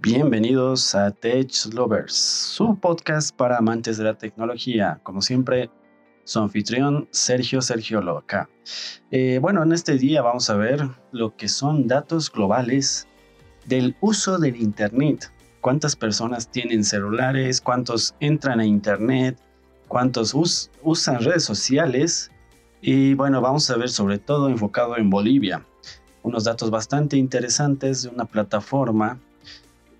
Bienvenidos a Tech Lovers, su podcast para amantes de la tecnología. Como siempre, su anfitrión Sergio Sergio Loca. Eh, bueno, en este día vamos a ver lo que son datos globales del uso del Internet. ¿Cuántas personas tienen celulares? ¿Cuántos entran a Internet? ¿Cuántos usan redes sociales? Y bueno, vamos a ver sobre todo enfocado en Bolivia. Unos datos bastante interesantes de una plataforma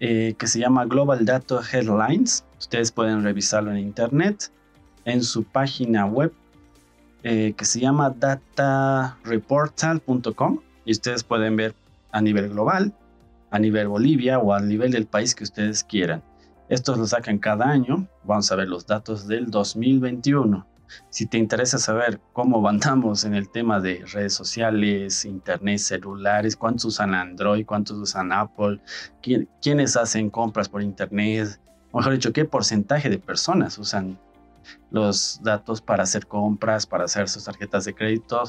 eh, que se llama Global Data Headlines. Ustedes pueden revisarlo en internet, en su página web eh, que se llama datareportal.com y ustedes pueden ver a nivel global, a nivel Bolivia o a nivel del país que ustedes quieran. Estos lo sacan cada año. Vamos a ver los datos del 2021. Si te interesa saber cómo andamos en el tema de redes sociales, internet, celulares, cuántos usan Android, cuántos usan Apple, quiénes hacen compras por internet, o mejor dicho, qué porcentaje de personas usan los datos para hacer compras, para hacer sus tarjetas de crédito.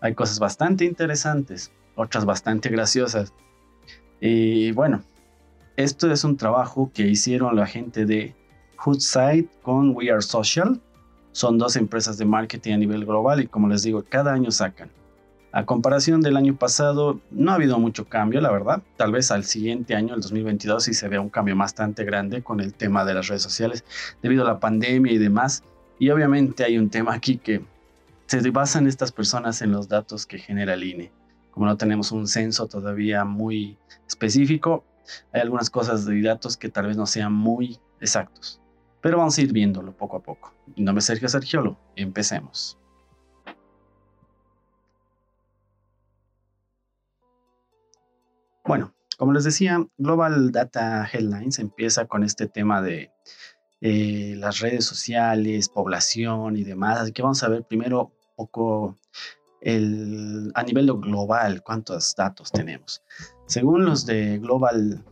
Hay cosas bastante interesantes, otras bastante graciosas. Y bueno, esto es un trabajo que hicieron la gente de Hoodside con We Are Social son dos empresas de marketing a nivel global y como les digo, cada año sacan. A comparación del año pasado, no ha habido mucho cambio, la verdad. Tal vez al siguiente año, el 2022, sí se vea un cambio bastante grande con el tema de las redes sociales debido a la pandemia y demás. Y obviamente hay un tema aquí que se basan estas personas en los datos que genera el INE. Como no tenemos un censo todavía muy específico, hay algunas cosas de datos que tal vez no sean muy exactos. Pero vamos a ir viéndolo poco a poco. Mi nombre es Sergio Sergiolo. Empecemos. Bueno, como les decía, Global Data Headlines empieza con este tema de eh, las redes sociales, población y demás. Así que vamos a ver primero un poco el, a nivel global cuántos datos tenemos. Según los de Global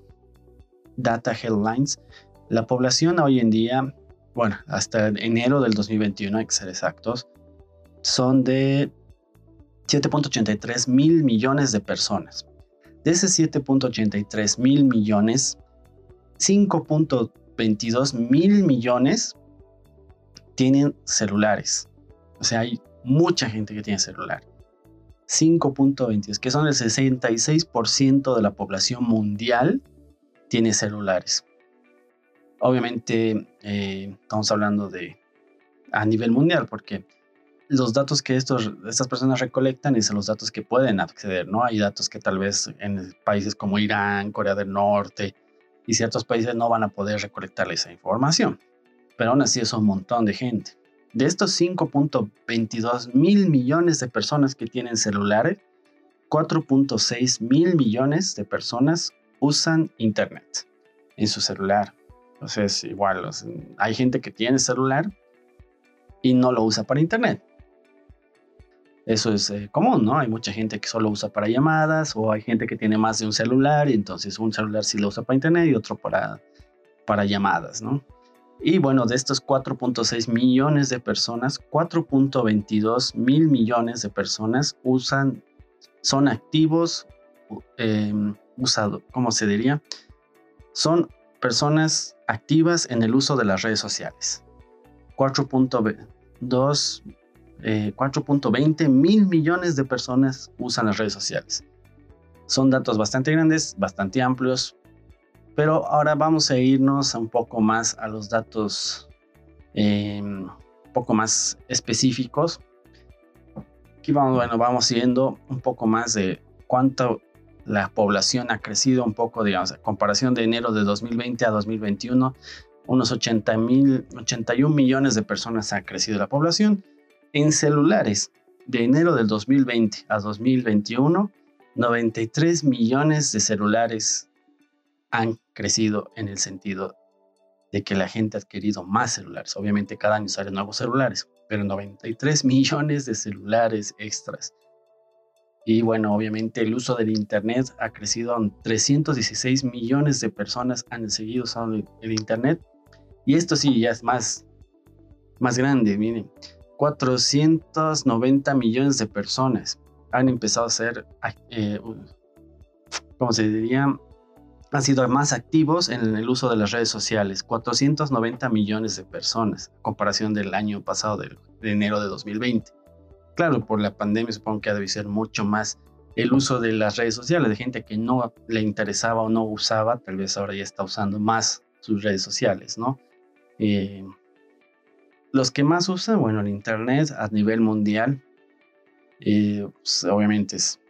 Data Headlines, la población hoy en día, bueno, hasta enero del 2021, hay que ser exactos, son de 7.83 mil millones de personas. De ese 7.83 mil millones, 5.22 mil millones tienen celulares. O sea, hay mucha gente que tiene celular. 5.22, que son el 66% de la población mundial, tiene celulares. Obviamente eh, estamos hablando de a nivel mundial porque los datos que estos, estas personas recolectan son los datos que pueden acceder, ¿no? Hay datos que tal vez en países como Irán, Corea del Norte y ciertos países no van a poder recolectar esa información. Pero aún así es un montón de gente. De estos 5.22 mil millones de personas que tienen celulares, 4.6 mil millones de personas usan Internet en su celular. Entonces, igual, hay gente que tiene celular y no lo usa para internet. Eso es eh, común, ¿no? Hay mucha gente que solo usa para llamadas o hay gente que tiene más de un celular y entonces un celular sí lo usa para internet y otro para, para llamadas, ¿no? Y bueno, de estos 4.6 millones de personas, 4.22 mil millones de personas usan, son activos, eh, usado, ¿cómo se diría? Son personas activas en el uso de las redes sociales. 4.2 4.20 eh, mil millones de personas usan las redes sociales. Son datos bastante grandes, bastante amplios, pero ahora vamos a irnos un poco más a los datos em, un poco más específicos. Aquí vamos, bueno, vamos viendo un poco más de cuánto la población ha crecido un poco, digamos, a comparación de enero de 2020 a 2021, unos 80 mil, 81 millones de personas ha crecido la población. En celulares, de enero del 2020 a 2021, 93 millones de celulares han crecido en el sentido de que la gente ha adquirido más celulares. Obviamente cada año salen nuevos celulares, pero 93 millones de celulares extras. Y bueno, obviamente el uso del Internet ha crecido. 316 millones de personas han seguido usando el Internet. Y esto sí, ya es más, más grande. Miren, 490 millones de personas han empezado a hacer, eh, ¿cómo se diría? han sido más activos en el uso de las redes sociales, 490 millones de personas, a comparación del año pasado, de, enero de 2020. Claro, por la pandemia supongo que ha de ser mucho más el uso de las redes sociales, de gente que no le interesaba o no usaba, tal vez ahora ya está usando más sus redes sociales, ¿no? Eh, los que más usan, bueno, el Internet a nivel mundial, eh, pues, obviamente es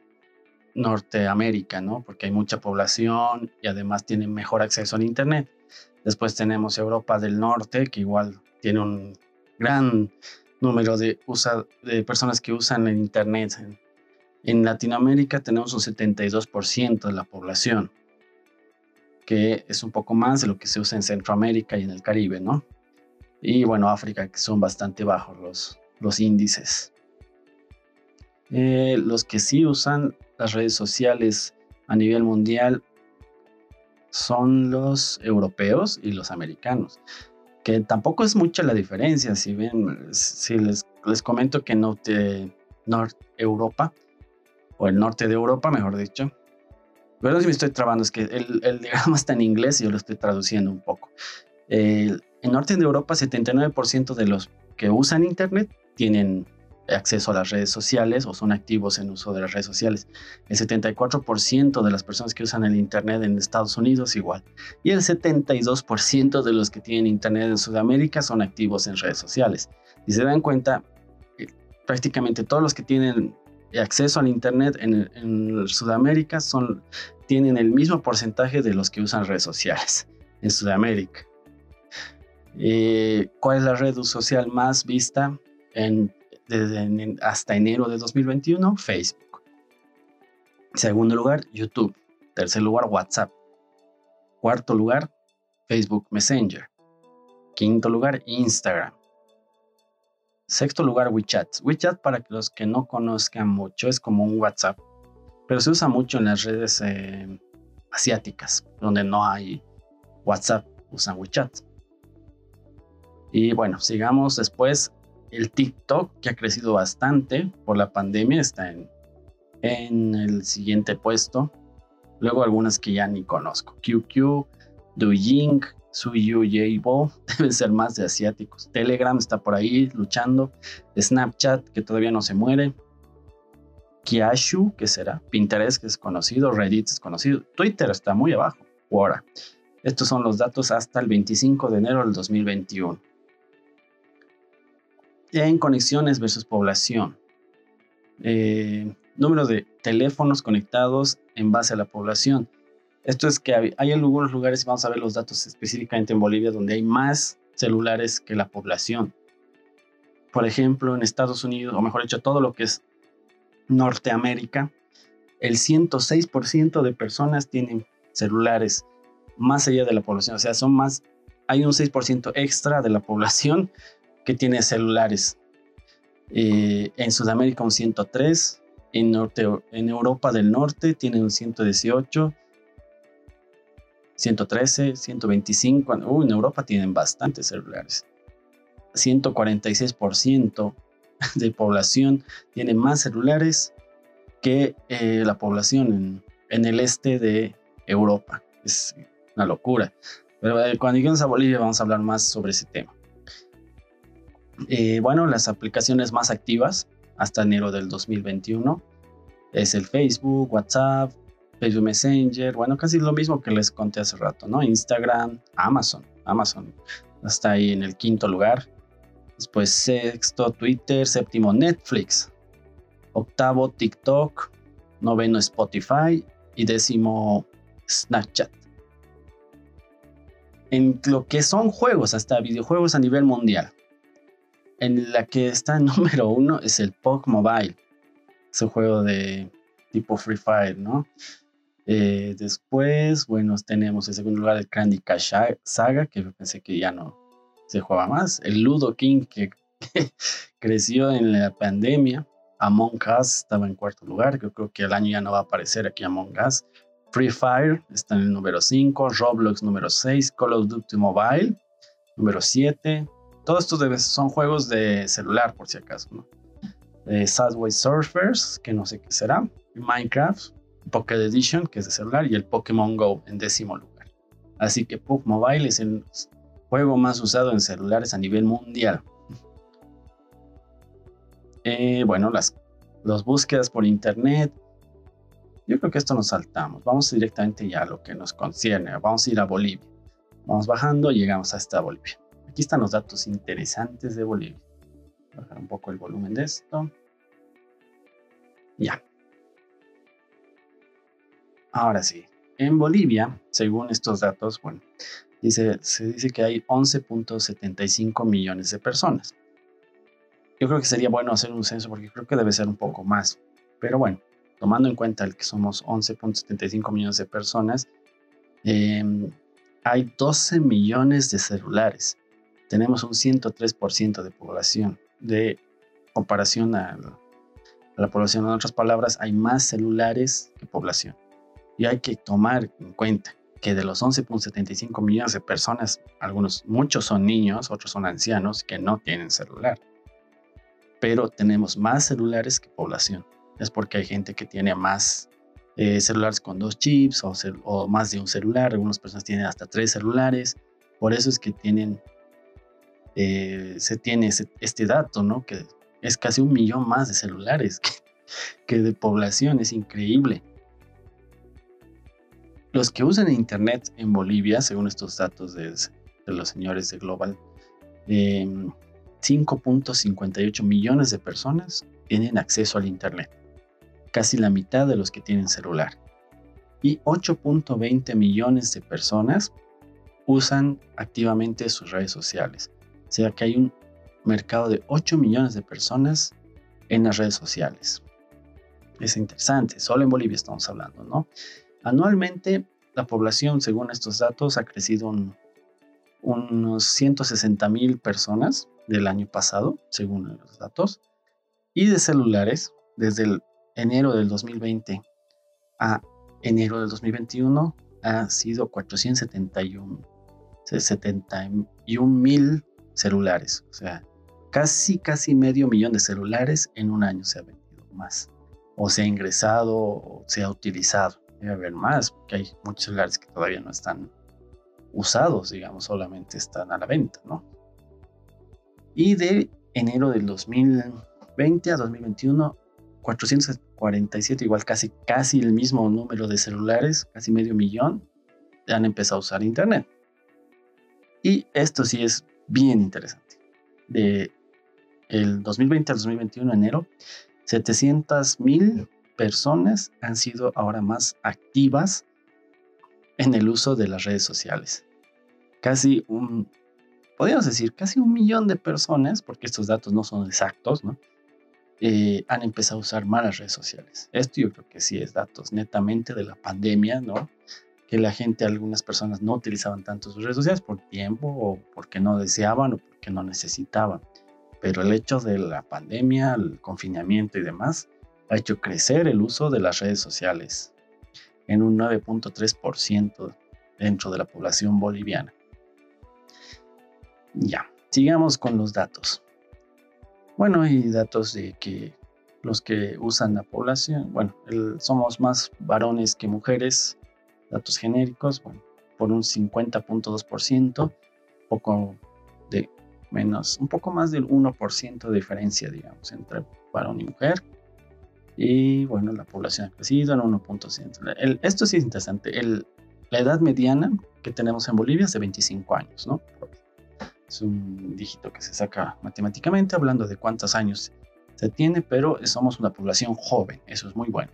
Norteamérica, ¿no? Porque hay mucha población y además tienen mejor acceso al Internet. Después tenemos Europa del Norte, que igual tiene un gran número de, de personas que usan el Internet. En Latinoamérica tenemos un 72% de la población, que es un poco más de lo que se usa en Centroamérica y en el Caribe, ¿no? Y bueno, África, que son bastante bajos los, los índices. Eh, los que sí usan las redes sociales a nivel mundial son los europeos y los americanos, que tampoco es mucha la diferencia. Si ven, si les, les comento que Norte, Norte Europa, o el norte de Europa, mejor dicho, pero si me estoy trabando, es que el, el diagrama está en inglés y yo lo estoy traduciendo un poco. en norte de Europa, 79% de los que usan Internet tienen acceso a las redes sociales o son activos en uso de las redes sociales. El 74% de las personas que usan el Internet en Estados Unidos igual. Y el 72% de los que tienen Internet en Sudamérica son activos en redes sociales. Y se dan cuenta, eh, prácticamente todos los que tienen acceso al Internet en, Sudamérica son, tienen el mismo porcentaje de los que usan redes sociales en Sudamérica. Eh, ¿Cuál es la red social más vista en desde hasta enero de 2021, Facebook. Segundo lugar, YouTube. Tercer lugar, WhatsApp. Cuarto lugar, Facebook Messenger. Quinto lugar, Instagram. Sexto lugar, WeChat. WeChat, para los que no conozcan mucho, es como un WhatsApp, pero se usa mucho en las redes eh, asiáticas, donde no hay WhatsApp, usan WeChat. Y bueno, sigamos después el TikTok, que ha crecido bastante por la pandemia, está en, en el siguiente puesto. Luego algunas que ya ni conozco. QQ, Douyin, Suyu, Weibo, deben ser más de asiáticos. Telegram está por ahí luchando. Snapchat, que todavía no se muere. Kiashu, que será. Pinterest, que es conocido. Reddit es conocido. Twitter está muy abajo. Ahora, estos son los datos hasta el 25 de enero del 2021 en conexiones versus población. Eh, número de teléfonos conectados en base a la población. Esto es que hay, algunos lugares, vamos a ver los datos específicamente en Bolivia, donde hay más celulares que la población. Por ejemplo, en Estados Unidos, o mejor dicho, todo lo que es Norteamérica, el 106% de personas tienen celulares más allá de la población. O sea, son más, hay un 6% extra de la población que tiene celulares. Eh, en Sudamérica un 103, en, norte, en Europa del Norte tiene un 118, 113, 125. Uh, en Europa tienen bastantes celulares. 146% de población tiene más celulares que eh, la población en, en, el este de Europa. Es una locura. Pero eh, cuando lleguemos a Bolivia vamos a hablar más sobre ese tema. Eh, bueno, las aplicaciones más activas hasta enero del 2021 es el Facebook, WhatsApp, Facebook Messenger, bueno, casi lo mismo que les conté hace rato, ¿no? Instagram, Amazon, Amazon está ahí en el quinto lugar. Después sexto Twitter, séptimo Netflix, octavo TikTok, noveno Spotify y décimo Snapchat. En lo que son juegos, hasta videojuegos a nivel mundial, en la que está número uno es el PUBG Mobile. Es un juego de tipo Free Fire, ¿no? Eh, después, bueno, tenemos en segundo lugar el Candy Crush Saga, que pensé que ya no se juega más. El Ludo King, que, creció en la pandemia. Among Us estaba en cuarto lugar, que creo que el año ya no va a aparecer aquí Among Us. Free Fire está en el número 5, Roblox número 6, Call of Duty Mobile número 7, todos estos son juegos de celular, por si acaso, ¿no? Subway Surfers, que no sé qué será. Minecraft, Pocket Edition, que es de celular, y el Pokémon Go en décimo lugar. Así que PUBG Mobile es el juego más usado en celulares a nivel mundial. Eh, bueno, las, las búsquedas por internet. Yo creo que esto nos saltamos. Vamos directamente ya a lo que nos concierne. Vamos a ir a Bolivia. Vamos bajando y llegamos hasta Bolivia. Aquí están los datos interesantes de Bolivia. Bajar un poco el volumen de esto. Ya. Ahora sí. En Bolivia, según estos datos, bueno, dice, se dice que hay 11.75 millones de personas. Yo creo que sería bueno hacer un censo porque creo que debe ser un poco más. Pero bueno, tomando en cuenta el que somos 11.75 millones de personas, em, hay 12 millones de celulares. Tenemos un 103% de población. De comparación a la, población, en otras palabras, hay más celulares que población. Y hay que tomar en cuenta que de los 11.75 millones de personas, algunos, muchos son niños, otros son ancianos que no tienen celular. Pero tenemos más celulares que población. Es porque hay gente que tiene más eh, celulares con dos chips o, más de un celular. Algunas personas tienen hasta tres celulares. Por eso es que tienen, eh, se tiene este dato, ¿no? Que es casi un millón más de celulares que, de población. Es increíble. Los que usan Internet en Bolivia, según estos datos de, los señores de Global, 5.58 em, millones de personas tienen acceso al Internet casi la mitad de los que tienen celular. Y 8.20 millones de personas usan activamente sus redes sociales. Sea que hay un mercado de 8 millones de personas en las redes sociales. Es interesante, solo en Bolivia estamos hablando, ¿no? Anualmente la población, según estos datos, ha crecido unos 160 mil personas del año pasado, según los datos. Y de celulares, desde el enero del 2020 a enero del 2021 ha sido 471 71 mil celulares. O sea, casi, casi medio millón de celulares en un año se ha vendido más. O se ha ingresado o se ha utilizado. Debe haber más, porque hay muchos celulares que todavía no están usados, digamos, solamente están a la venta, ¿no? Y de enero del 2020 a 2021 447, igual casi, casi el mismo número de celulares, casi medio millón, han empezado a usar Internet. Y esto sí es bien interesante. De el 2020 al 2021, enero, 700 mil personas han sido ahora más activas en el uso de las redes sociales. Casi un, podríamos decir, casi un millón de personas, porque estos datos no son exactos, ¿no? Eh, han empezado a usar malas redes sociales. Esto yo creo que sí es datos netamente de la pandemia, ¿no? Que la gente, algunas personas no utilizaban tanto sus redes sociales por tiempo o porque no deseaban o porque no necesitaban. Pero el hecho de la pandemia, el confinamiento y demás, ha hecho crecer el uso de las redes sociales en un 9.3% dentro de la población boliviana. Ya, sigamos con los datos. Bueno, hay datos de que los que usan la población, bueno, somos más varones que mujeres, datos genéricos, bueno, por un 50.2%, poco de menos, un poco más del 1% de diferencia, digamos, entre varón y mujer. Y bueno, la población ha crecido en 1.5. Esto sí es interesante. El, la edad mediana que tenemos en Bolivia es de 25 años, ¿no? Es un dígito que se saca matemáticamente hablando de cuántos años se tiene, pero somos una población joven, eso es muy bueno.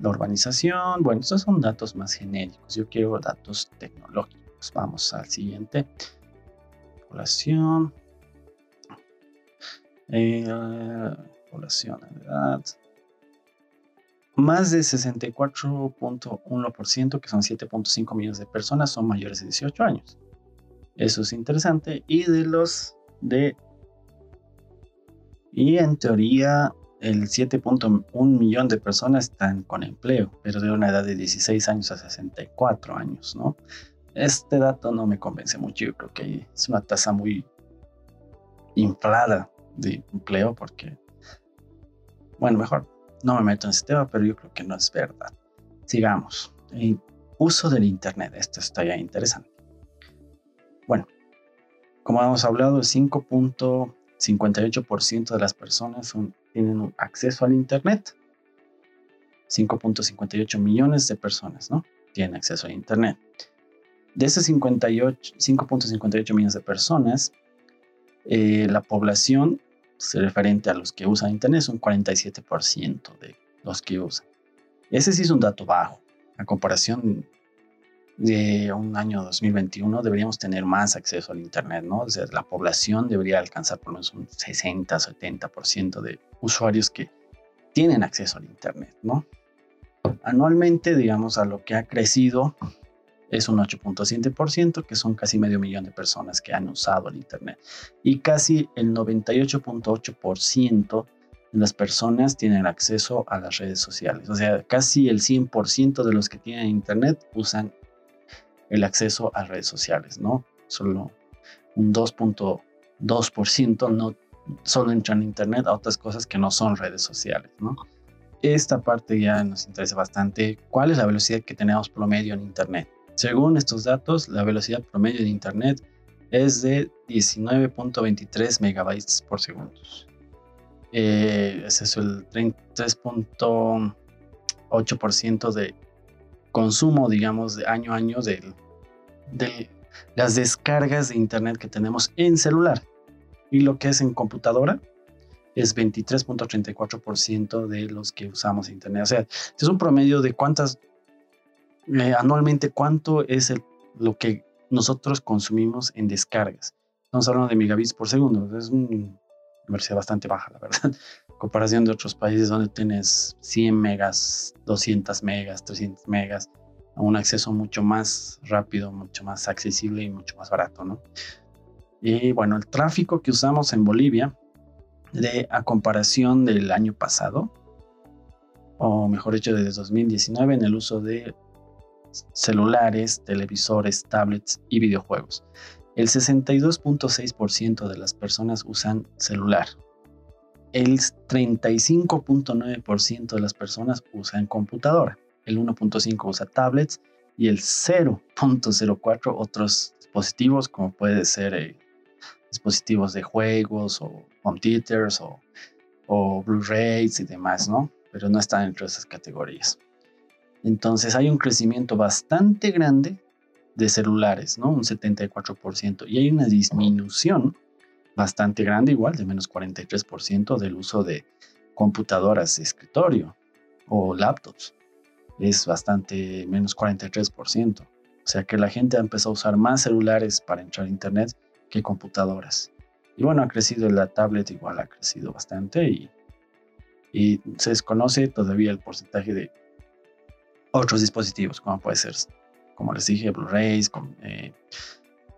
La urbanización, bueno, estos son datos más genéricos. Yo quiero datos tecnológicos. Vamos al siguiente. Población. Eh, población, edad. Más de 64.1%, que son 7.5 millones de personas, son mayores de 18 años. Eso es interesante. Y de los de... Y en teoría el 7.1 millón de personas están con empleo, pero de una edad de 16 años a 64 años, ¿no? Este dato no me convence mucho, yo creo que es una tasa muy inflada de empleo porque, bueno, mejor No me meto en ese tema, pero yo creo que no es verdad. Sigamos. Uso del Internet. Esto está ya interesante. Bueno, como hemos hablado, el 5.58% de las personas tienen acceso al Internet. 5.58 millones de personas, ¿no? Tienen acceso a Internet. De esos 5.58 millones de personas, eh, la población referente a los que usan Internet es un 47% de los que usan. Ese sí es un dato bajo. A comparación de un año 2021 deberíamos tener más acceso al Internet, ¿no? O sea, la población debería alcanzar por lo menos un 60, 70% de usuarios que tienen acceso al Internet, ¿no? Anualmente, digamos, a lo que ha crecido es un 8.7%, que son casi medio millón de personas que han usado el Internet. Y casi el 98.8% de las personas tienen acceso a las redes sociales. O sea, casi el 100% de los que tienen Internet usan el acceso a redes sociales, ¿no? Solo un 2.2% no solo entran en Internet a otras cosas que no son redes sociales, ¿no? Esta parte ya nos interesa bastante. ¿Cuál es la velocidad que tenemos promedio en Internet? Según estos datos, la velocidad promedio de Internet es de 19.23 megabytes por segundo. Eh, ese es el 33.8% de consumo, digamos, de año a año de, de las descargas de Internet que tenemos en celular. Y lo que es en computadora es 23.34% de los que usamos Internet. O sea, este es un promedio de cuántas eh, anualmente cuánto es lo que nosotros consumimos en descargas. Estamos hablando de megabits por segundo. Es una velocidad bastante baja, la verdad. Comparación de otros países donde tienes 100 megas, 200 megas, 300 megas, un acceso mucho más rápido, mucho más accesible y mucho más barato, ¿no? Y bueno, el tráfico que usamos en Bolivia, de, a comparación del año pasado, o mejor dicho, desde 2019, en el uso de celulares, televisores, tablets y videojuegos. El 62.6% de las personas usan celular. El 35.9% de las personas usan computadora. El 1.5% usa tablets y el 0.04% otros dispositivos como puede ser eh, dispositivos de juegos o home theaters o, o Blu-rays y demás, ¿no? Pero no están entre esas categorías. Entonces hay un crecimiento bastante grande de celulares, ¿no? Un 74%. Y hay una disminución bastante grande, igual de menos 43% del uso de computadoras de escritorio o laptops. Es bastante menos 43%. O sea que la gente ha empezado a usar más celulares para entrar a Internet que computadoras. Y bueno, ha crecido la tablet, igual ha crecido bastante y, y se desconoce todavía el porcentaje de otros dispositivos, como puede ser, como les dije, Blu-rays, eh,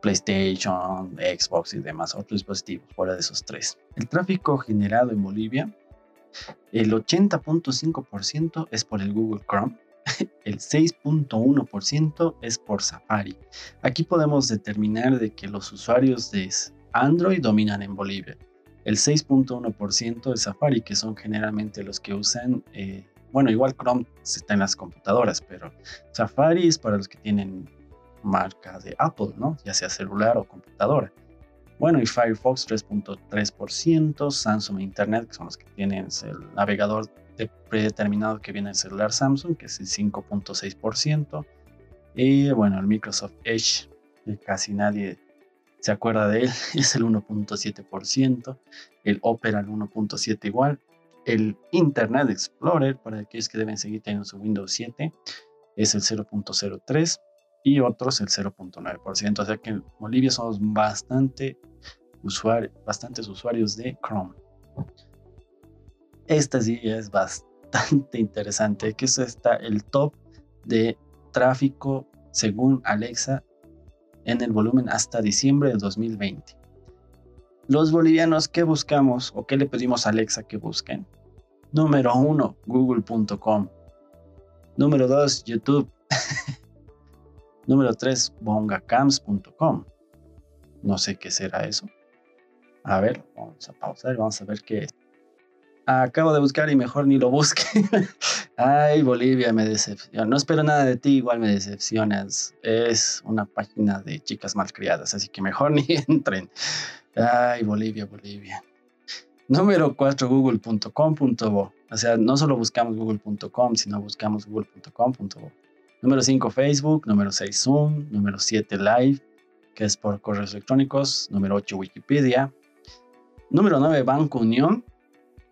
PlayStation, Xbox y demás otros dispositivos, fuera de esos tres. El tráfico generado en Bolivia, el 80.5% es por el Google Chrome, el 6.1% es por Safari. Aquí podemos determinar de que los usuarios de Android dominan en Bolivia. El 6.1% es Safari, que son generalmente los que usan eh, bueno, igual Chrome está en las computadoras, pero Safari es para los que tienen marca de Apple, ¿no? Ya sea celular o computadora. Bueno, y Firefox 3.3%, Samsung Internet, que son los que tienen el navegador predeterminado que viene el celular Samsung, que es el 5.6%. Y bueno, el Microsoft Edge, casi nadie se acuerda de él, es el 1.7%. El Opera el 1.7% igual el Internet Explorer, para aquellos que deben seguir teniendo su Windows 7, es el 0.03 y otros el 0.9%. O sea que en Bolivia somos bastante bastantes usuarios de Chrome. Esta sí es bastante interesante, que eso está el top de tráfico según Alexa en el volumen hasta diciembre de 2020 los bolivianos, ¿qué buscamos o qué le pedimos a Alexa que busquen? Número uno, google.com. Número dos, YouTube. Número tres, bongacams.com. No sé qué será eso. A ver, vamos a pausar y vamos a ver qué es. Acabo de buscar y mejor ni lo busque. Ay, Bolivia, me decepciona. No espero nada de ti, igual me decepcionas. Es una página de chicas malcriadas, así que mejor ni entren. Ay, Bolivia, Bolivia. Número 4, google.com.bo. O sea, no solo buscamos google.com, sino buscamos google.com.bo. Número 5, Facebook. Número 6, Zoom. Número 7, Live, que es por correos electrónicos. Número 8, Wikipedia. Número 9, Banco Unión.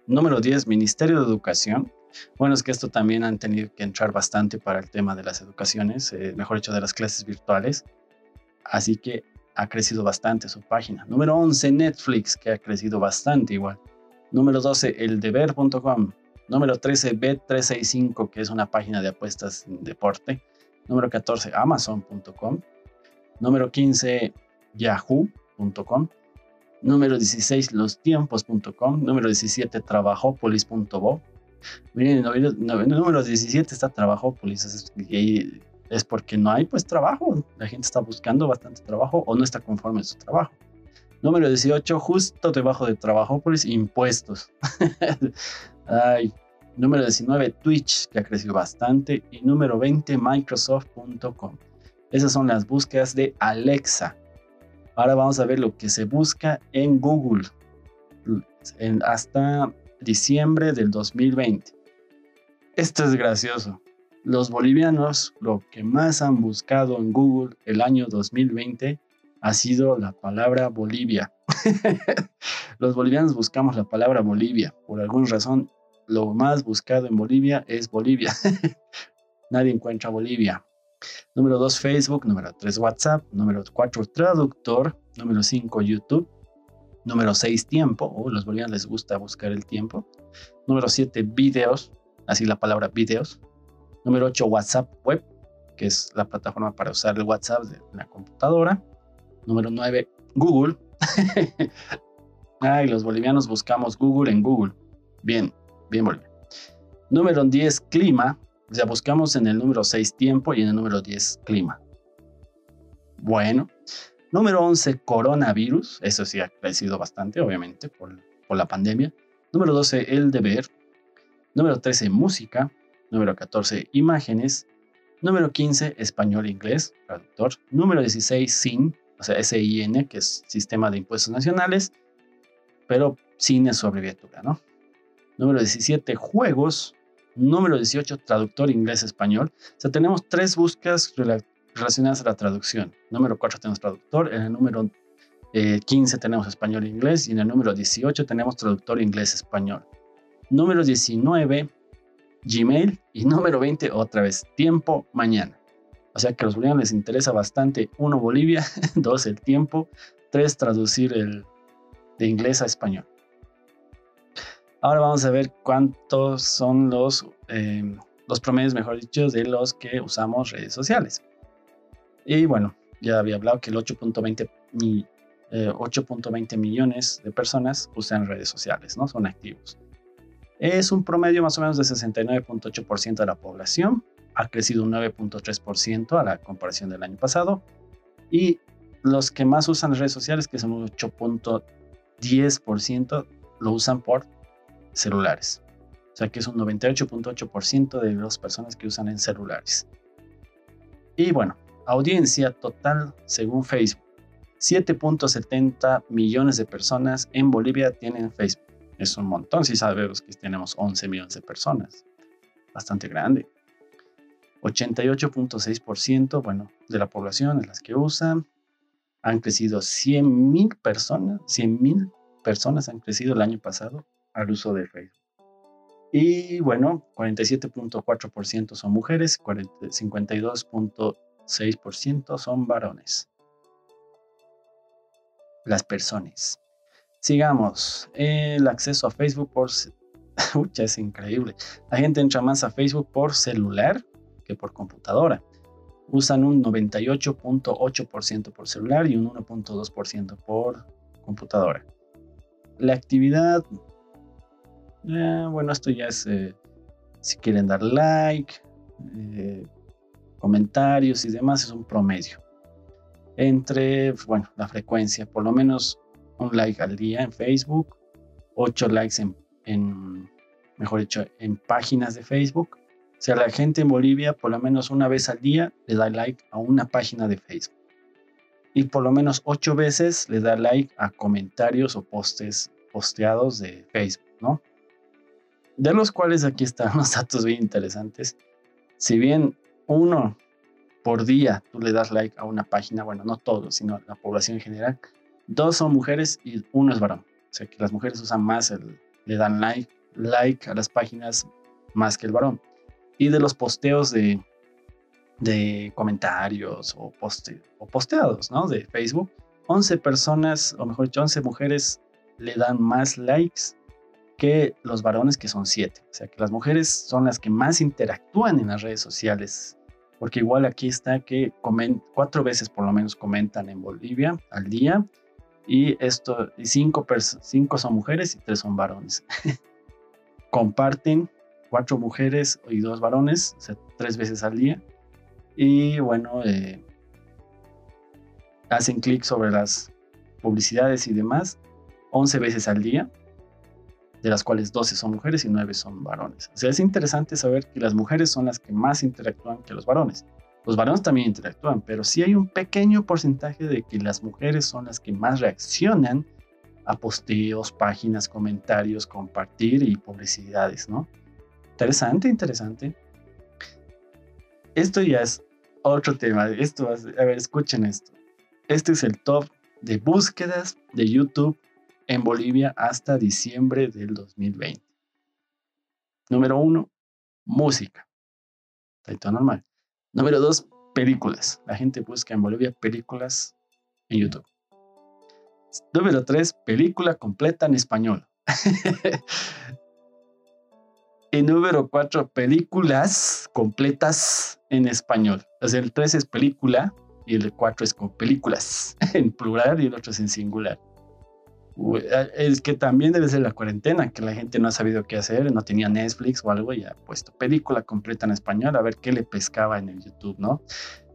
Número 10, Ministerio de Educación. Bueno, es que esto también han tenido que entrar bastante para el tema de las educaciones, eh, mejor dicho, de las clases virtuales. Así que ha crecido bastante su página. Número 11, Netflix, que ha crecido bastante igual. Número 12, eldeber.com. Número 13, Bet365, que es una página de apuestas en deporte. Número 14, Amazon.com. Número 15, Yahoo.com. Número 16, lostiempos.com. Número 17, trabajopolis.bo. Miren, número 17 está Trabajopolis. Y es porque no hay pues trabajo. La gente está buscando bastante trabajo o no está conforme en su trabajo. Número 18, justo debajo de Trabajópolis, impuestos. Ay. Número 19, Twitch, que ha crecido bastante. Y número 20, Microsoft.com. Esas son las búsquedas de Alexa. Ahora vamos a ver lo que se busca en Google en, hasta diciembre del 2020. Esto es gracioso. Los bolivianos lo que más han buscado en Google el año 2020 ha sido la palabra Bolivia. Los bolivianos buscamos la palabra Bolivia. Por alguna razón, lo más buscado en Bolivia es Bolivia. Nadie encuentra Bolivia. Número 2, Facebook. Número 3, WhatsApp. Número 4, traductor. Número 5, YouTube. Número 6, tiempo. Oh, los bolivianos les gusta buscar el tiempo. Número 7, videos. Así la palabra videos. Número 8, WhatsApp web, que es la plataforma para usar el WhatsApp de la computadora. Número 9, Google. Ay, los bolivianos buscamos Google en Google. Bien, bien Bolivia. Número 10, clima. Ya buscamos en el número 6 tiempo y en el número 10 clima. Bueno. Número 11, coronavirus. Eso sí ha crecido bastante, obviamente, por, la pandemia. Número 12, el deber. Número 13, música. Número 14, imágenes. Número 15, español-inglés, traductor. Número 16, SIN, o sea, SIN, que es Sistema de Impuestos Nacionales. Pero SIN es su abreviatura, ¿no? Número 17, juegos. Número 18, traductor inglés-español. O sea, tenemos tres búsquedas relacionadas a la traducción. Número 4 tenemos traductor. En el número 15 eh, tenemos español-inglés. Y en el número 18 tenemos traductor inglés-español. Número 19, Gmail. Y número 20, otra vez, tiempo mañana. O sea que a los bolivianos les interesa bastante, uno, Bolivia, dos, el tiempo, tres, traducir el, de inglés a español. Ahora vamos a ver cuántos son los, eh, los promedios, mejor dicho, de los que usamos redes sociales. Y bueno, ya había hablado que el 8.20 8.20 eh, millones de personas usan redes sociales, ¿no? Son activos. Es un promedio más o menos de 69.8% de la población. Ha crecido un 9.3% a la comparación del año pasado. Y los que más usan las redes sociales, que son un 8.10%, lo usan por celulares. O sea que es un 98.8% de las personas que usan en celulares. Y bueno, audiencia total según Facebook. 7.70 millones de personas en Bolivia tienen Facebook es un montón si sabemos que tenemos 11 millones de personas. Bastante grande. 88.6% bueno, de la población es las que usan. Han crecido 100 mil personas, 100 mil personas han crecido el año pasado al uso de Facebook. Y bueno, 47.4% son mujeres, 52.6% son varones. Las personas. Sigamos. El acceso a Facebook por... Ucha, es increíble. La gente entra más a Facebook por celular que por computadora. Usan un 98.8% por celular y un 1.2% por computadora. La actividad... Eh, bueno, esto ya es... Eh, si quieren dar like, eh, comentarios y demás, es un promedio. Entre, bueno, la frecuencia, por lo menos un like al día en Facebook, 8 likes en, en, mejor dicho, en páginas de Facebook. Sea, la gente en Bolivia por lo menos una vez al día le da like a una página de Facebook. Y por lo menos ocho veces le da like a comentarios o postes posteados de Facebook, ¿no? De los cuales aquí están los datos bien interesantes. Si bien uno por día tú le das like a una página, bueno, no todos, sino la población en general, dos son mujeres y uno es varón. O sea que las mujeres usan más, el, le dan like, like a las páginas más que el varón. Y de los posteos de, de comentarios o, poste, o posteados ¿no? de Facebook, 11 personas, o mejor dicho, 11 mujeres le dan más likes que los varones, que son 7. O sea que las mujeres son las que más interactúan en las redes sociales. Porque igual aquí está que comen, cuatro veces por lo menos comentan en Bolivia al día y esto, y cinco, cinco son mujeres y tres son varones. Comparten cuatro mujeres y dos varones, o sea, tres veces al día. Y bueno, eh, hacen clic sobre las publicidades y demás 11 veces al día, de las cuales 12 son mujeres y 9 son varones. O sea, es interesante saber que las mujeres son las que más interactúan que los varones. Los varones también interactúan, pero sí hay un pequeño porcentaje de que las mujeres son las que más reaccionan a posteos, páginas, comentarios, compartir y publicidades, ¿no? Interesante, interesante. Esto ya es otro tema. Esto, a ver, escuchen esto. Este es el top de búsquedas de YouTube en Bolivia hasta diciembre del 2020. Número uno, música. Está normal. Número dos, películas. La gente busca en Bolivia películas en YouTube. Número tres, película completa en español. y número cuatro, películas completas en español. O sea, el tres es película y el cuatro es con películas en plural y el otro es en singular. Eh, es que también debe ser la cuarentena, que la gente no ha sabido qué hacer, no tenía Netflix o algo y ha puesto película completa en español a ver qué le pescaba en el YouTube, ¿no?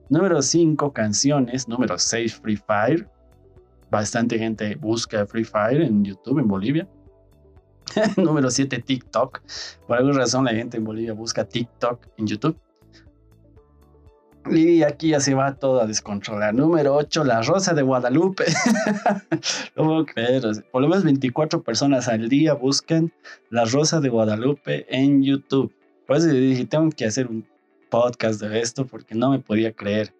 Número 5, canciones. Número 6, Free Fire. Bastante gente busca Free Fire en YouTube en Bolivia. Número 7, TikTok. Por alguna razón la gente en Bolivia busca TikTok en YouTube. Y aquí ya se va todo a descontrolar. Número 8, La Rosa de Guadalupe. no puedo creer. Por lo menos 24 personas al día buscan La Rosa de Guadalupe en YouTube. Por eso dije, tengo que hacer un podcast de esto porque no me podía creer.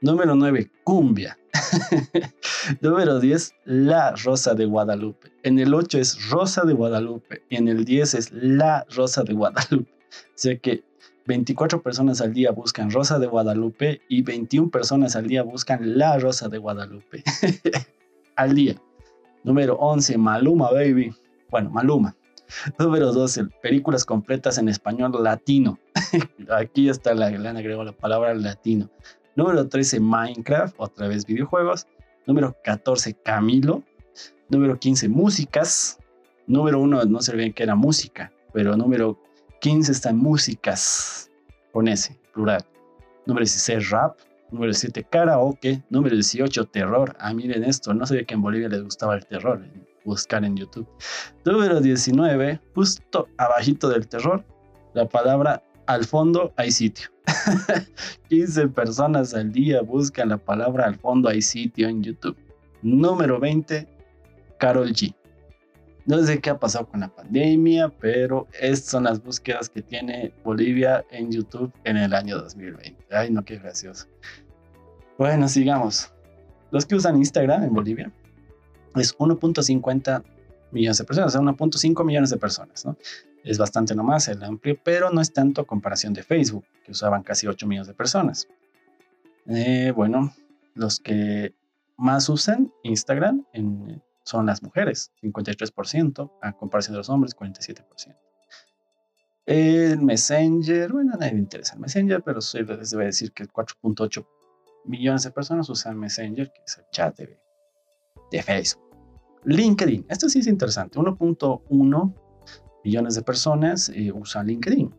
Número 9, Cumbia. Número 10, La Rosa de Guadalupe. En el 8 es Rosa de Guadalupe. Y en el 10 es La Rosa de Guadalupe. O sea que 24 personas al día buscan Rosa de Guadalupe y 21 personas al día buscan La Rosa de Guadalupe. al día. Número 11, Maluma Baby. Bueno, Maluma. Número 12, películas completas en español latino. Aquí está, la, le agregó la palabra latino. Número 13, Minecraft, otra vez videojuegos. Número 14, Camilo. Número 15, músicas. Número 1, no se ve que era música, pero número 15 están músicas, con ese, plural. Número 16, rap. Número 17, karaoke. Número 18, terror. Ah, miren esto, no sabía que en Bolivia les gustaba el terror. Buscar en YouTube. Número 19, justo abajito del terror, la palabra al fondo hay sitio. 15 personas al día buscan la palabra al fondo hay sitio en YouTube. Número 20, Carol G. No sé qué ha pasado con la pandemia, pero estas son las búsquedas que tiene Bolivia en YouTube en el año 2020. Ay, no, qué gracioso. Bueno, sigamos. Los que usan Instagram en Bolivia es 1.50 millones de personas, o sea, 1.5 millones de personas, ¿no? Es bastante nomás el amplio, pero no es tanto a comparación de Facebook, que usaban casi 8 millones de personas. Eh, bueno, los que más usan Instagram son las mujeres, 53%, a comparación de los hombres, 47%. El Messenger, bueno, a nadie le interesa el Messenger, pero se les debe decir que 4.8 millones de personas usan Messenger, que es el chat de, de Facebook. LinkedIn, esto sí es interesante, 1.1 millones de personas eh, usan LinkedIn.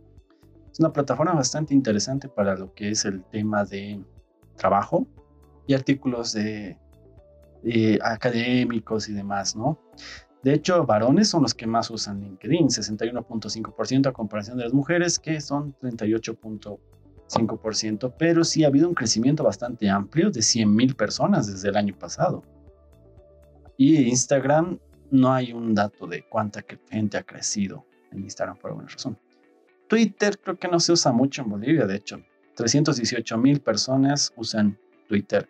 Es una plataforma bastante interesante para lo que es el tema de trabajo y artículos de eh, académicos y demás, ¿no? De hecho, varones son los que más usan LinkedIn, 61.5% a comparación de las mujeres, que son 38.5%, pero sí ha habido un crecimiento bastante amplio de 100.000 personas desde el año pasado. Y Instagram, no hay un dato de cuánta gente ha crecido en Instagram por alguna razón. Twitter creo que no se usa mucho en Bolivia, de hecho. 318 mil personas usan Twitter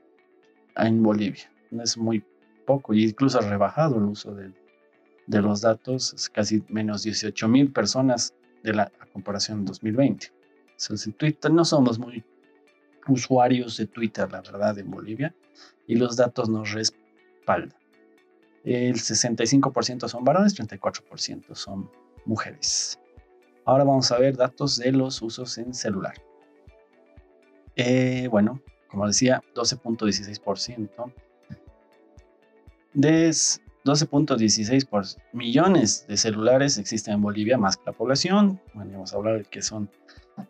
en Bolivia. Es muy poco, y incluso ha rebajado el uso de, de los datos, es casi menos 18 mil personas de la a comparación 2020. Entonces, en Twitter no somos muy usuarios de Twitter, la verdad, en Bolivia, y los datos nos respaldan. El 65% son varones, 34% son mujeres. Ahora vamos a ver datos de los usos en celular. Eh, bueno, como decía, 12.16%. De 12.16 millones de celulares existen en Bolivia, más que la población. Bueno, vamos a hablar de que son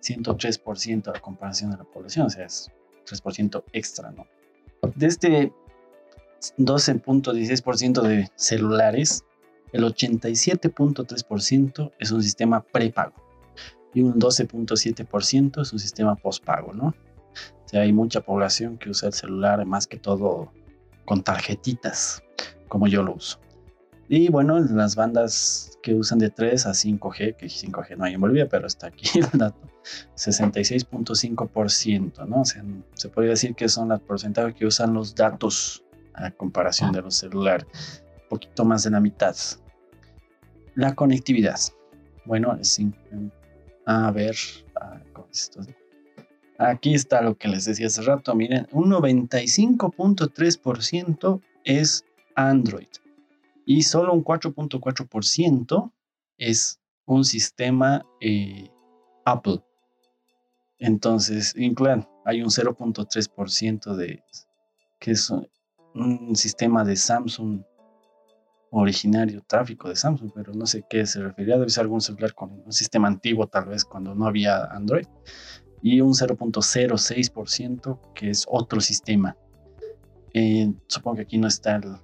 103% a comparación de la población, o sea, es 3% extra, ¿no? De este 12.16% de celulares, el 87.3% es un sistema prepago y un 12.7% es un sistema postpago, ¿no? O sea, hay mucha población que usa el celular más que todo con tarjetitas, como yo lo uso. Y bueno, las bandas que usan de 3 a 5G, que 5G no hay en Bolivia, pero está aquí el dato, 66.5%, ¿no? O sea, se podría decir que son las porcentajes que usan los datos a comparación de los celulares, un poquito más de la mitad. La conectividad. Bueno, a ver, aquí está lo que les decía hace rato. Miren, un 95.3% es Android y solo un 4.4% es un sistema eh, Apple. Entonces, incluso hay un 0.3% de que es un sistema de Samsung originario, tráfico de Samsung, pero no sé qué se refería, debe ser algún celular con un sistema antiguo tal vez cuando no había Android, y un 0.06% que es otro sistema. Eh, supongo que aquí no están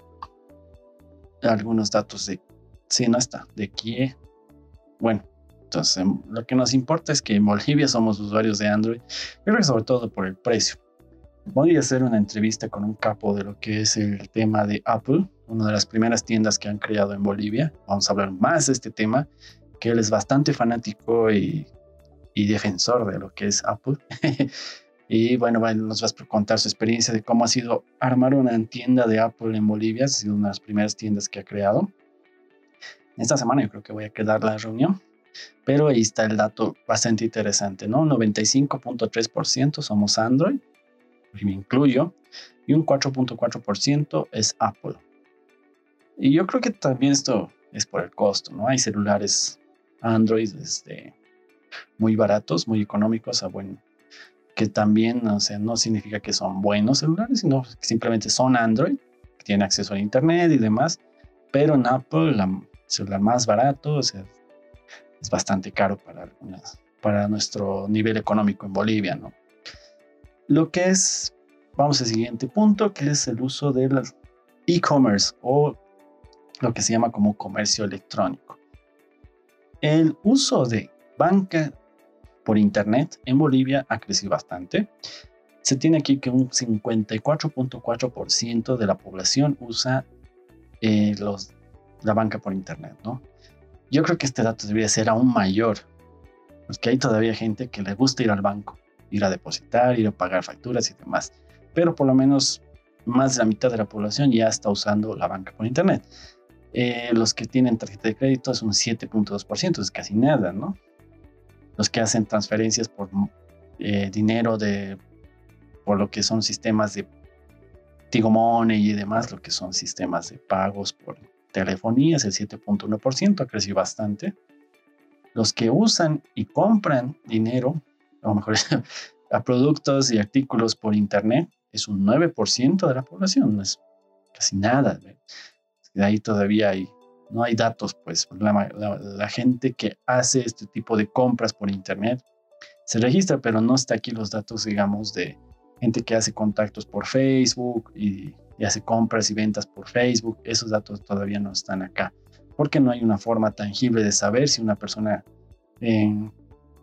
algunos datos de, sí, no está, de quién. Bueno, entonces em, lo que nos importa es que en Bolivia somos usuarios de Android, creo que sobre todo por el precio. Voy a hacer una entrevista con un capo de lo que es el tema de Apple, una de las primeras tiendas que han creado en Bolivia. Vamos a hablar más de este tema, que él es bastante fanático y, defensor de lo que es Apple. y bueno, nos va a contar su experiencia de cómo ha sido armar una tienda de Apple en Bolivia. Ha sido una de las primeras tiendas que ha creado. Esta semana yo creo que voy a quedar la reunión. Pero ahí está el dato bastante interesante, ¿no? 95.3% somos Android me incluyo, y un 4.4% es Apple. Y yo creo que también esto es por el costo, ¿no? Hay celulares Android este, muy baratos, muy económicos, a buen, que también o sea, no significa que son buenos celulares, sino que simplemente son Android, tienen acceso a Internet y demás, pero en Apple, el celular más barato, es bastante caro para, para nuestro nivel económico en Bolivia, ¿no? Lo que es, vamos al siguiente punto, que es el uso del e-commerce o lo que se llama como comercio electrónico. El uso de banca por Internet en Bolivia ha crecido bastante. Se tiene aquí que un 54.4% de la población usa eh, los, la banca por Internet, ¿no? Yo creo que este dato debería ser aún mayor, porque hay todavía gente que le gusta ir al banco ir a depositar, ir a pagar facturas y demás. Pero por lo menos más de la mitad de la población ya está usando la banca por Internet. Eh, los que tienen tarjeta de crédito es un 7.2%, es casi nada, ¿no? Los que hacen transferencias por eh, dinero de, por lo que son sistemas de Tigo Money y demás, lo que son sistemas de pagos por telefonía, es el 7.1%, ha crecido bastante. Los que usan y compran dinero o mejor a productos y artículos por Internet, es un 9% de la población, no es casi nada. De ahí todavía hay, no hay datos, pues la, gente que hace este tipo de compras por Internet se registra, pero no está aquí los datos, digamos, de gente que hace contactos por Facebook y, hace compras y ventas por Facebook. Esos datos todavía no están acá. porque no hay una forma tangible de saber si una persona eh,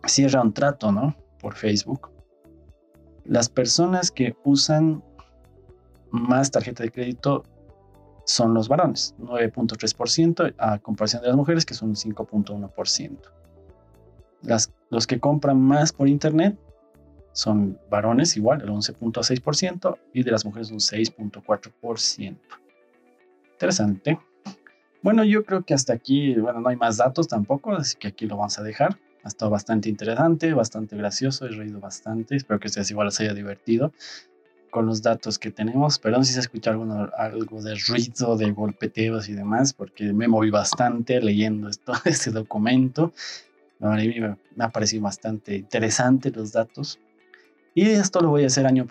cierra un trato, ¿no? Por Facebook. Las personas que usan más tarjeta de crédito son los varones, 9.3% a comparación de las mujeres que son 5.1%. Los que compran más por internet son varones igual, el 11.6% y de las mujeres un 6.4%. Interesante. Bueno, yo creo que hasta aquí, bueno, no hay más datos tampoco, así que aquí lo vamos a dejar. Ha estado bastante interesante, bastante gracioso, he reído bastante. Espero que ustedes igual les haya divertido con los datos que tenemos. Perdón si se escucha algo, algo de ruido, de golpeteos y demás, porque me moví bastante leyendo esto, este documento. Me ha parecido bastante interesante los datos. Y esto lo voy a hacer año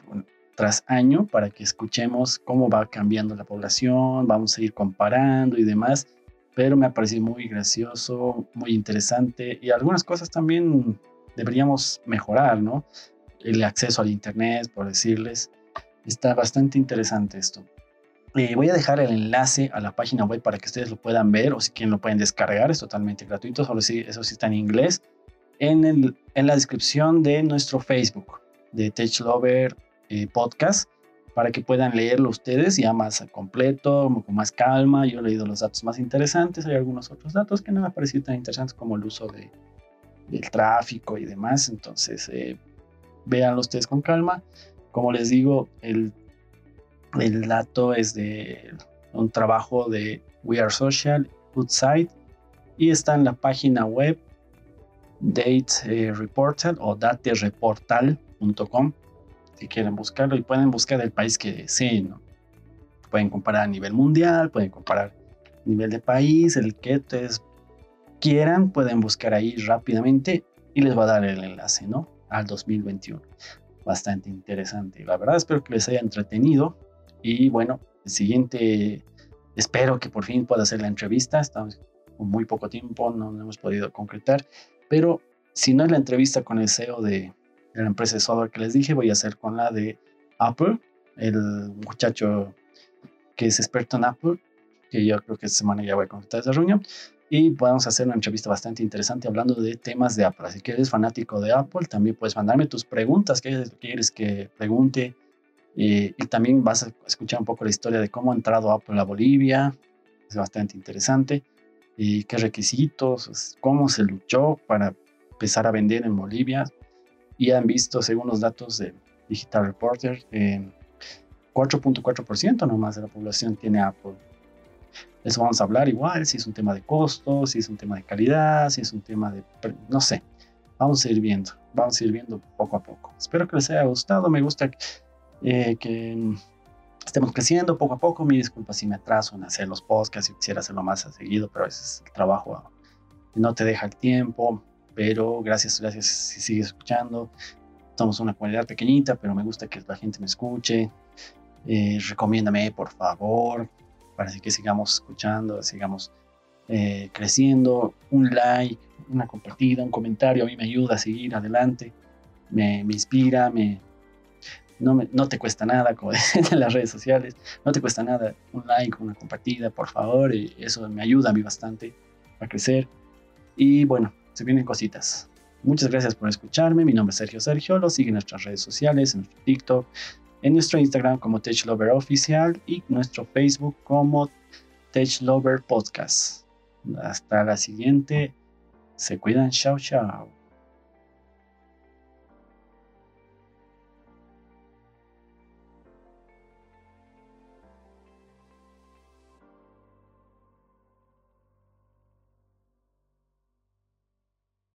tras año para que escuchemos cómo va cambiando la población, vamos a ir comparando y demás pero me ha parecido muy gracioso, muy interesante y algunas cosas también deberíamos mejorar, ¿no? El acceso al Internet, por decirles. Está bastante interesante esto. Eh, voy a dejar el enlace a la página web para que ustedes lo puedan ver o si quieren lo pueden descargar, es totalmente gratuito, solo si eso sí está en inglés, en, el, en la descripción de nuestro Facebook de Tech Lover eh, Podcast para que puedan leerlo ustedes ya más completo, con más calma. Yo he leído los datos más interesantes, hay algunos otros datos que no me han parecido tan interesantes como el uso de, del tráfico y demás. Entonces, eh, véanlo ustedes con calma. Como les digo, el, el dato es de un trabajo de We Are Social, Goodside, y está en la página web Date eh, Reportal o datereportal.com si quieren buscarlo y pueden buscar el país que deseen. Pueden comparar a nivel mundial, pueden comparar a nivel de país, el que ustedes quieran, pueden buscar ahí rápidamente y les va a dar el enlace, ¿no? Al 2021. Bastante interesante. La verdad espero que les haya entretenido y bueno, el siguiente, espero que por fin pueda hacer la entrevista. Estamos con muy poco tiempo, no hemos podido concretar, pero si no es la entrevista con el CEO de, la empresa de software que les dije, voy a hacer con la de Apple, el muchacho que es experto en Apple, que yo creo que esta semana ya voy a conectar esa reunión, y podemos hacer una entrevista bastante interesante hablando de temas de Apple. Así que eres fanático de Apple, también puedes mandarme tus preguntas, qué quieres que pregunte, y también vas a escuchar un poco la historia de cómo ha entrado Apple a Bolivia, es bastante interesante, y qué requisitos, cómo se luchó para empezar a vender en Bolivia, y han visto, según los datos de Digital Reporter, eh, 4.4% nomás de la población tiene Apple. Eso vamos a hablar igual, si es un tema de costos, si es un tema de calidad, si es un tema de... no sé, vamos a ir viendo, vamos a ir viendo poco a poco. Espero que les haya gustado, me gusta eh, que estemos creciendo poco a poco. Mi disculpa si me atraso en hacer los podcasts y quisiera hacerlo más seguido, pero ese es el trabajo, no te deja el tiempo pero gracias, gracias si sigues escuchando. Somos una comunidad pequeñita, pero me gusta que la gente me escuche. Eh, recomiéndame, por favor, para que sigamos escuchando, sigamos eh, creciendo. Un like, una compartida, un comentario, a mí me ayuda a seguir adelante, me, me inspira, me, no, me, no, te cuesta nada, como en las redes sociales, no te cuesta nada un like, una compartida, por favor, eso me ayuda a mí bastante a crecer. Y bueno, se vienen cositas. Muchas gracias por escucharme. Mi nombre es Sergio Sergio. Lo siguen en nuestras redes sociales, en nuestro TikTok, en nuestro Instagram como TechLover Oficial y nuestro Facebook como TechLover Podcast. Hasta la siguiente. Se cuidan. Chao, chao.